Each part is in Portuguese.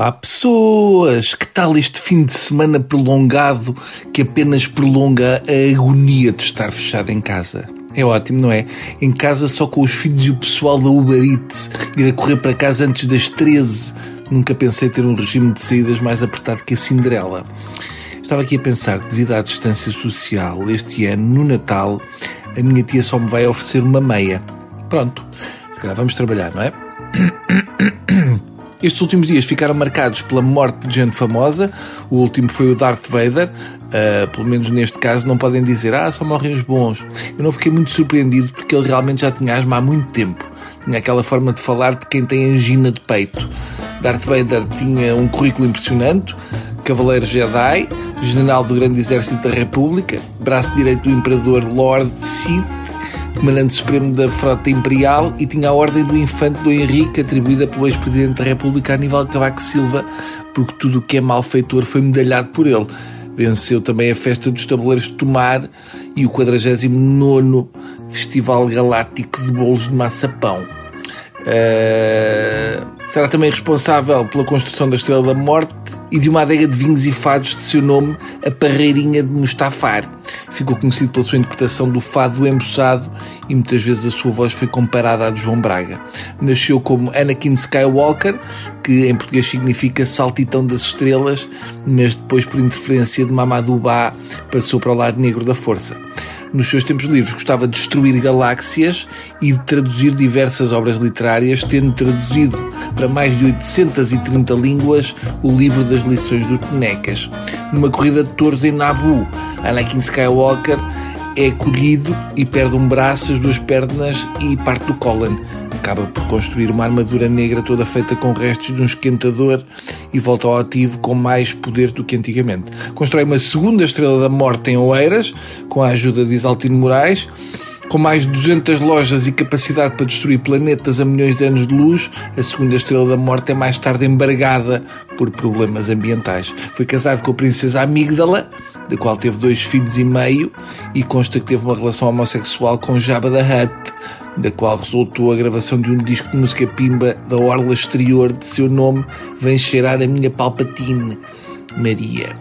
Olá pessoas! Que tal este fim de semana prolongado que apenas prolonga a agonia de estar fechado em casa? É ótimo, não é? Em casa só com os filhos e o pessoal da Uber Eats, ir a correr para casa antes das 13. Nunca pensei ter um regime de saídas mais apertado que a Cinderela. Estava aqui a pensar que, devido à distância social, este ano, no Natal, a minha tia só me vai oferecer uma meia. Pronto, se calhar vamos trabalhar, não é? Estes últimos dias ficaram marcados pela morte de gente famosa. O último foi o Darth Vader. Uh, pelo menos neste caso, não podem dizer, ah, só morrem os bons. Eu não fiquei muito surpreendido porque ele realmente já tinha asma há muito tempo. Tinha aquela forma de falar de quem tem angina de peito. Darth Vader tinha um currículo impressionante, Cavaleiro Jedi, General do Grande Exército da República, braço direito do Imperador Lord Sith, comandante supremo da Frota Imperial e tinha a Ordem do Infante do Henrique, atribuída pelo ex-presidente da República Aníbal Cavaco Silva, porque tudo o que é malfeitor foi medalhado por ele. Venceu também a Festa dos Tabuleiros de Tomar e o 49 Festival Galáctico de Bolos de Maçapão. Uh, será também responsável pela construção da Estrela da Morte e de uma adega de vinhos e fados de seu nome, a Parreirinha de Mustafar. Ficou conhecido pela sua interpretação do fado embuçado e muitas vezes a sua voz foi comparada à de João Braga. Nasceu como Anakin Skywalker, que em português significa saltitão das estrelas, mas depois, por interferência de Mamadou Ba, passou para o lado negro da força nos seus tempos livres gostava de destruir galáxias e de traduzir diversas obras literárias, tendo traduzido para mais de 830 línguas o livro das lições do Tenecas. Numa corrida de touros em Nabu, Anakin Skywalker é colhido e perde um braço, as duas pernas e parte do cólon acaba por construir uma armadura negra toda feita com restos de um esquentador e volta ao ativo com mais poder do que antigamente. Constrói uma segunda Estrela da Morte em Oeiras, com a ajuda de Isaltino Moraes, com mais de 200 lojas e capacidade para destruir planetas a milhões de anos de luz, a segunda Estrela da Morte é mais tarde embargada por problemas ambientais. Foi casado com a princesa Amígdala, da qual teve dois filhos e meio, e consta que teve uma relação homossexual com Jabba da Hutt, da qual resultou a gravação de um disco de música pimba da orla exterior de seu nome Vem Cheirar a Minha Palpatine, Maria.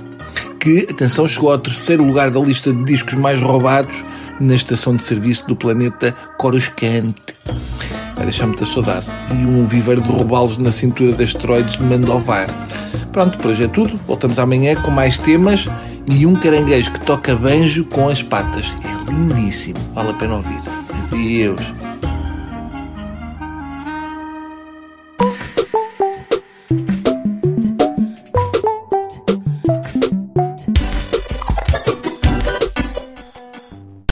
Que, atenção, chegou ao terceiro lugar da lista de discos mais roubados na estação de serviço do planeta Coruscant. Vai deixar muita saudade. E um viveiro de roubá-los na cintura de asteroides de Mandovar. Pronto, por hoje é tudo. Voltamos amanhã com mais temas e um caranguejo que toca banjo com as patas. É lindíssimo. Vale a pena ouvir. Deus.